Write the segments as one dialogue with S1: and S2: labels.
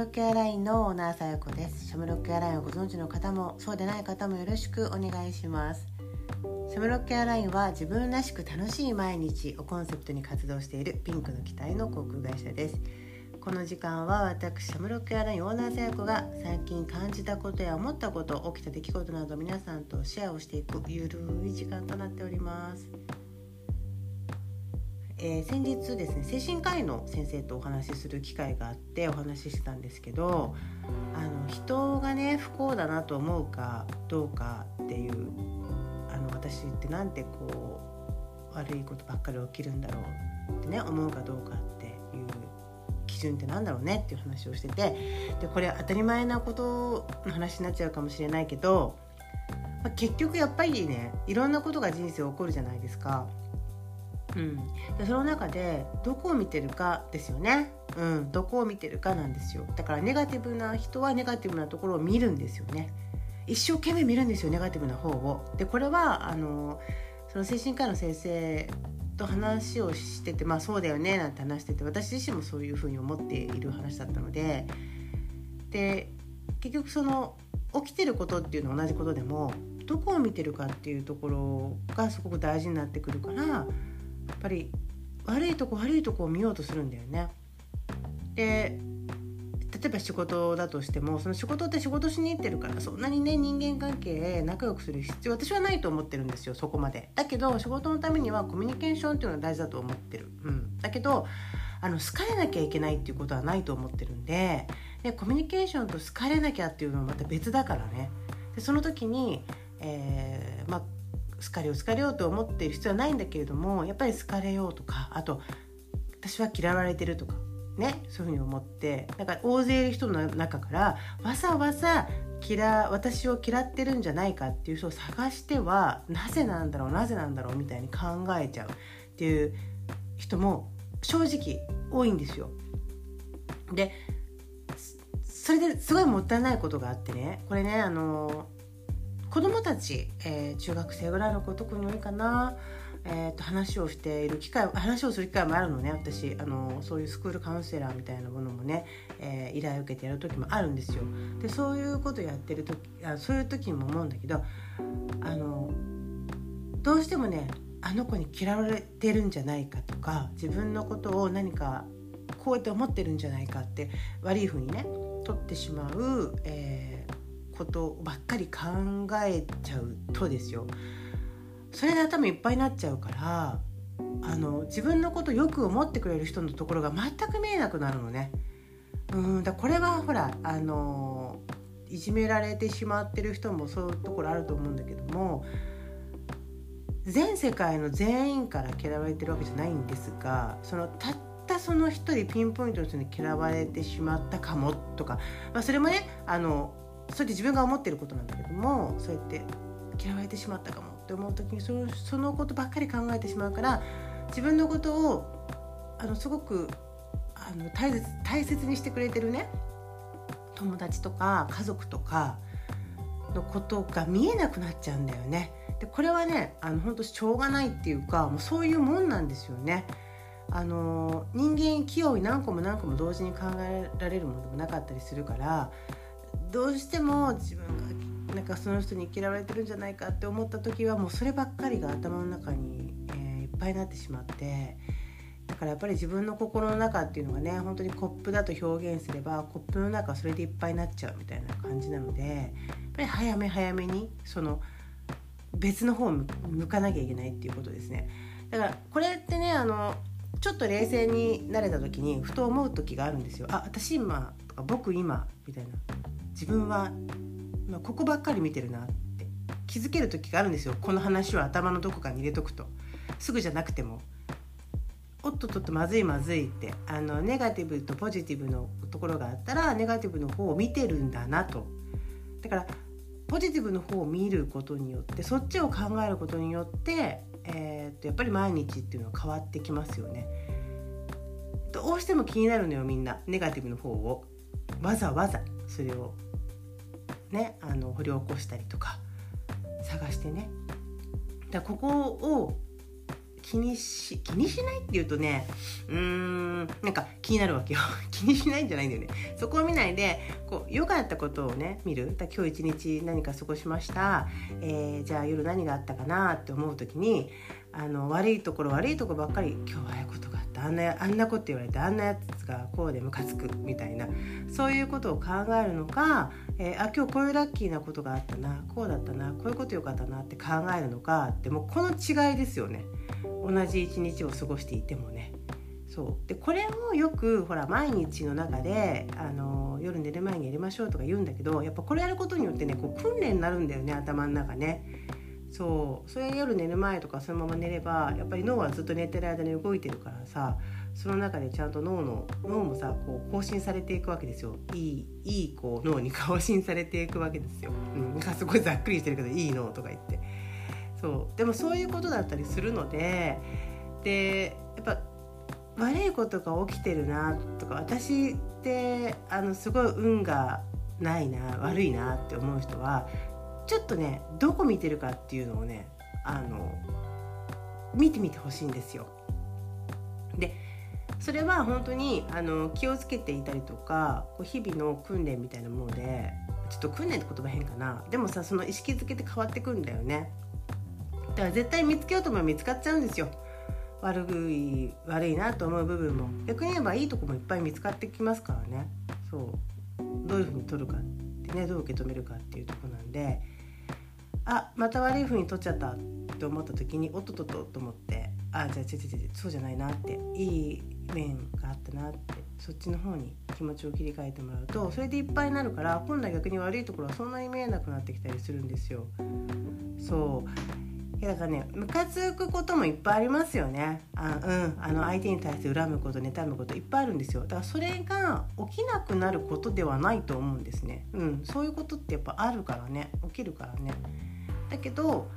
S1: ロックエアラインのオーナーさやこです。シャムロックエアラインをご存知の方もそうでない方もよろしくお願いします。シャムロックエアラインは自分らしく楽しい毎日をコンセプトに活動しているピンクの機体の航空会社です。この時間は私シャムロックエアラインオーナーさやこが最近感じたことや思ったこと起きた出来事など皆さんとシェアをしていくゆるい時間となっております。えー、先日ですね精神科医の先生とお話しする機会があってお話ししてたんですけどあの人がね不幸だなと思うかどうかっていうあの私ってなんてこう悪いことばっかり起きるんだろうってね思うかどうかっていう基準ってなんだろうねっていう話をしててでこれ当たり前なことの話になっちゃうかもしれないけど、まあ、結局やっぱりねいろんなことが人生起こるじゃないですか。うん、でその中でどこを見てるかですよね、うん、どこを見てるかなんですよ。だからネガティブな人はネガティブなところを見るんですよね。一生懸命見るんですよネガティブな方を。でこれはあのその精神科医の先生と話をしててまあそうだよねなんて話してて私自身もそういうふうに思っている話だったので。で結局その起きてることっていうのは同じことでもどこを見てるかっていうところがすごく大事になってくるからっぱり悪いとこ悪いとこを見ようとするんだよね。で例えば仕事だとしてもその仕事って仕事しに行ってるからそんなにね人間関係仲良くする必要私はないと思ってるんですよそこまで。だけど仕事のためにはコミュニケーションっていうのは大事だと思ってる。うん、だけどあの好かれなきゃいけないっていうことはないと思ってるんででコミュニケーションと好かれなきゃっていうのはまた別だからね。でその時に、えーまあ好かれよう好かれようと思っている必要はないんだけれどもやっぱり好かれようとかあと私は嫌われてるとかねそういうふうに思ってなんか大勢いる人の中からわざわざ嫌私を嫌ってるんじゃないかっていう人を探してはなぜなんだろうなぜなんだろうみたいに考えちゃうっていう人も正直多いんですよ。でそれですごいもったいないことがあってねこれねあの子供たち、えー、中学生ぐらいの子特に多いかな、えーと、話をしている機会話をする機会もあるのね私あのそういうスクールカウンセラーみたいなものもね、えー、依頼を受けてやる時もあるんですよ。でそういうことやってる時あそういう時も思うんだけどあのどうしてもねあの子に嫌われてるんじゃないかとか自分のことを何かこうやって思ってるんじゃないかって悪い風にね取ってしまう、えーことばっかり考えちゃうとですよそれで頭いっぱいになっちゃうからあの自分のことよく思ってくれる人のところが全く見えなくなるのね。うんだこれはほらあのいじめられてしまってる人もそういうところあると思うんだけども全世界の全員から嫌われてるわけじゃないんですがそのたったその一人ピンポイントの人に嫌われてしまったかもとか、まあ、それもねあのそれで自分が思ってることなんだけどもそうやって嫌われてしまったかもって思う時にそのそのことばっかり考えてしまうから自分のことをあのすごくあの大切大切にしてくれてるね友達とか家族とかのことが見えなくなっちゃうんだよね。でこれはねあの本当しょうがないっていうかもうそういうもんなんですよね。あの人間器用に何個も何個も同時に考えられるものでもなかったりするからどうしても自分がなんかその人に嫌われてるんじゃないかって思った時はもうそればっかりが頭の中に、えー、いっぱいになってしまってだからやっぱり自分の心の中っていうのがね本当にコップだと表現すればコップの中それでいっぱいになっちゃうみたいな感じなのでやっぱり早め早めにその別の方を向かなきゃいけないっていうことですね。だからこれってねあのちょっと冷静になれた時にふと思う時があるんですよ。あ私今とか僕今みたいな自分は、まあ、ここばっかり見てるなって気づける時があるんですよ。この話を頭のどこかに入れとくと。すぐじゃなくても。おっとっとっとまずいまずいってあのネガティブとポジティブのところがあったらネガティブの方を見てるんだなと。だからポジティブの方を見ることによってそっちを考えることによって、えー、っとやっぱり毎日っていうのは変わってきますよね。どうしても気になるのよみんな。ネガティブの方を。わざわざ。それをねあの掘り起こしたりとか探してね。だここを気にし気にしないっていうとねうーんなんか気になるわけよ。気にしないんじゃないんだよね。そこを見ないでこう良かったことをね見る。だ今日一日何か過ごしました、えー、じゃあ夜何があったかな？って思う時にあの悪いところ悪いところばっかり今日はああいうことがあんなあんなこと言われてあんなやつがこうでムカつくみたいなそういうことを考えるのか、えー、あ今日こういうラッキーなことがあったなこうだったなこういうことよかったなって考えるのかってもうこの違いですよね同じ一日を過ごしていてもね。そうでこれをよくほら毎日の中であの夜寝る前にやりましょうとか言うんだけどやっぱこれやることによってねこう訓練になるんだよね頭の中ね。そう。それ夜寝る前とかそのまま寝ればやっぱり脳はずっと寝てる間に動いてるからさその中でちゃんと脳の脳もさこう更新されていくわけですよ。いいいいこう脳に 更新されていくわけですよ、うん、なんかすごいざっくりしてるけどいい脳とか言って。そう。でもそういうことだったりするのででやっぱ悪いことが起きてるなとか私ってあのすごい運がないな悪いなって思う人はちょっとねどこ見てるかっていうのをねあの見てみてほしいんですよ。でそれは本当にあの気をつけていたりとかこう日々の訓練みたいなものでちょっと訓練って言葉変かな。でもさその意識づけって変わってくんだよね。だから絶対見つけようと思えば見つかっちゃうんですよ。悪い悪いなと思う部分も。逆に言えばいいとこもいっぱい見つかってきますからね。そう。どういうふうに取るかってねどう受け止めるかっていうとこなんで。あまた悪い風に取っちゃったって思った時におっとっとっとと思ってあじゃあちょちょちょそうじゃないなっていい面があったなってそっちの方に気持ちを切り替えてもらうとそれでいっぱいになるから今度は逆に悪いところはそんなに見えなくなってきたりするんですよ。そう。だからねムカつくこともいっぱいありますよね。あうん。あの相手に対して恨むこと妬むこといっぱいあるんですよ。だからそれが起きなくなることではないと思うんですね。うん。そういうことってやっぱあるからね。起きるからね。だけど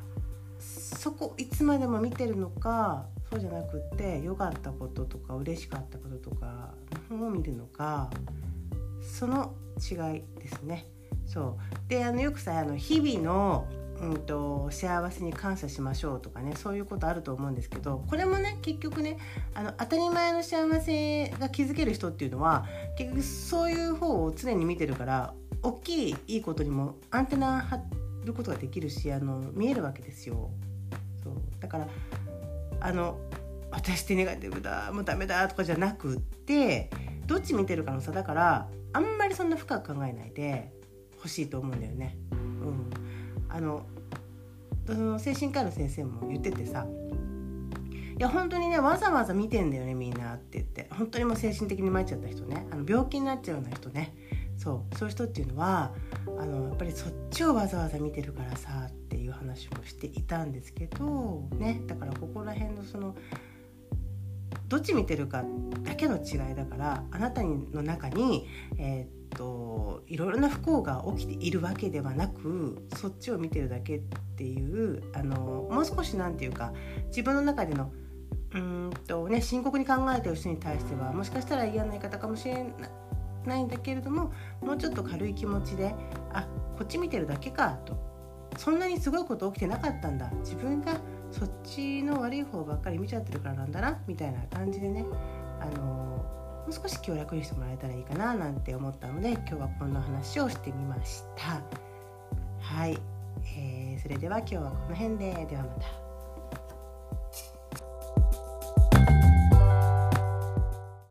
S1: そこいつまでも見てるのかそうじゃなくって良かったこととか嬉しかったこととかを見るのかその違いですね。そうであのよくさあの日々のうんと、幸せに感謝しましょうとかねそういうことあると思うんですけどこれもね結局ねあの当たり前の幸せが築ける人っていうのは結局そういう方を常に見てるから大きいいいことにもアンテナ張ってることができるしあの見えるわけですよ。そう。だからあの私ってネガティブだもうダメだとかじゃなくってどっち見てるかの差だからあんまりそんな深く考えないでほしいと思うんだよね。うん、あのその精神科医の先生も言っててさいや本当にねわざわざ見てんだよねみんなって言って。本当にもう精神的に参っちゃった人ね。あの病気になっちゃうような人ね。そうそういう人っていうのはあのやっぱりそっちをわざわざ見てるからさっていう話もしていたんですけどねだからここら辺のそのどっち見てるかだけの違いだからあなたの中に、えー、っといろいろな不幸が起きているわけではなくそっちを見てるだけっていうあのもう少し何て言うか自分の中でのうんとね深刻に考えてる人に対してはもしかしたら嫌な言い方かもしれないないんだけれどももうちょっと軽い気持ちであこっち見てるだけかとそんなにすごいこと起きてなかったんだ自分がそっちの悪い方ばっかり見ちゃってるからなんだなみたいな感じでねあのもう少し気を楽にしてもらえたらいいかななんて思ったので今日はこんな話をしてみました。はい、えー、それでは今日はこの辺で。ではまた。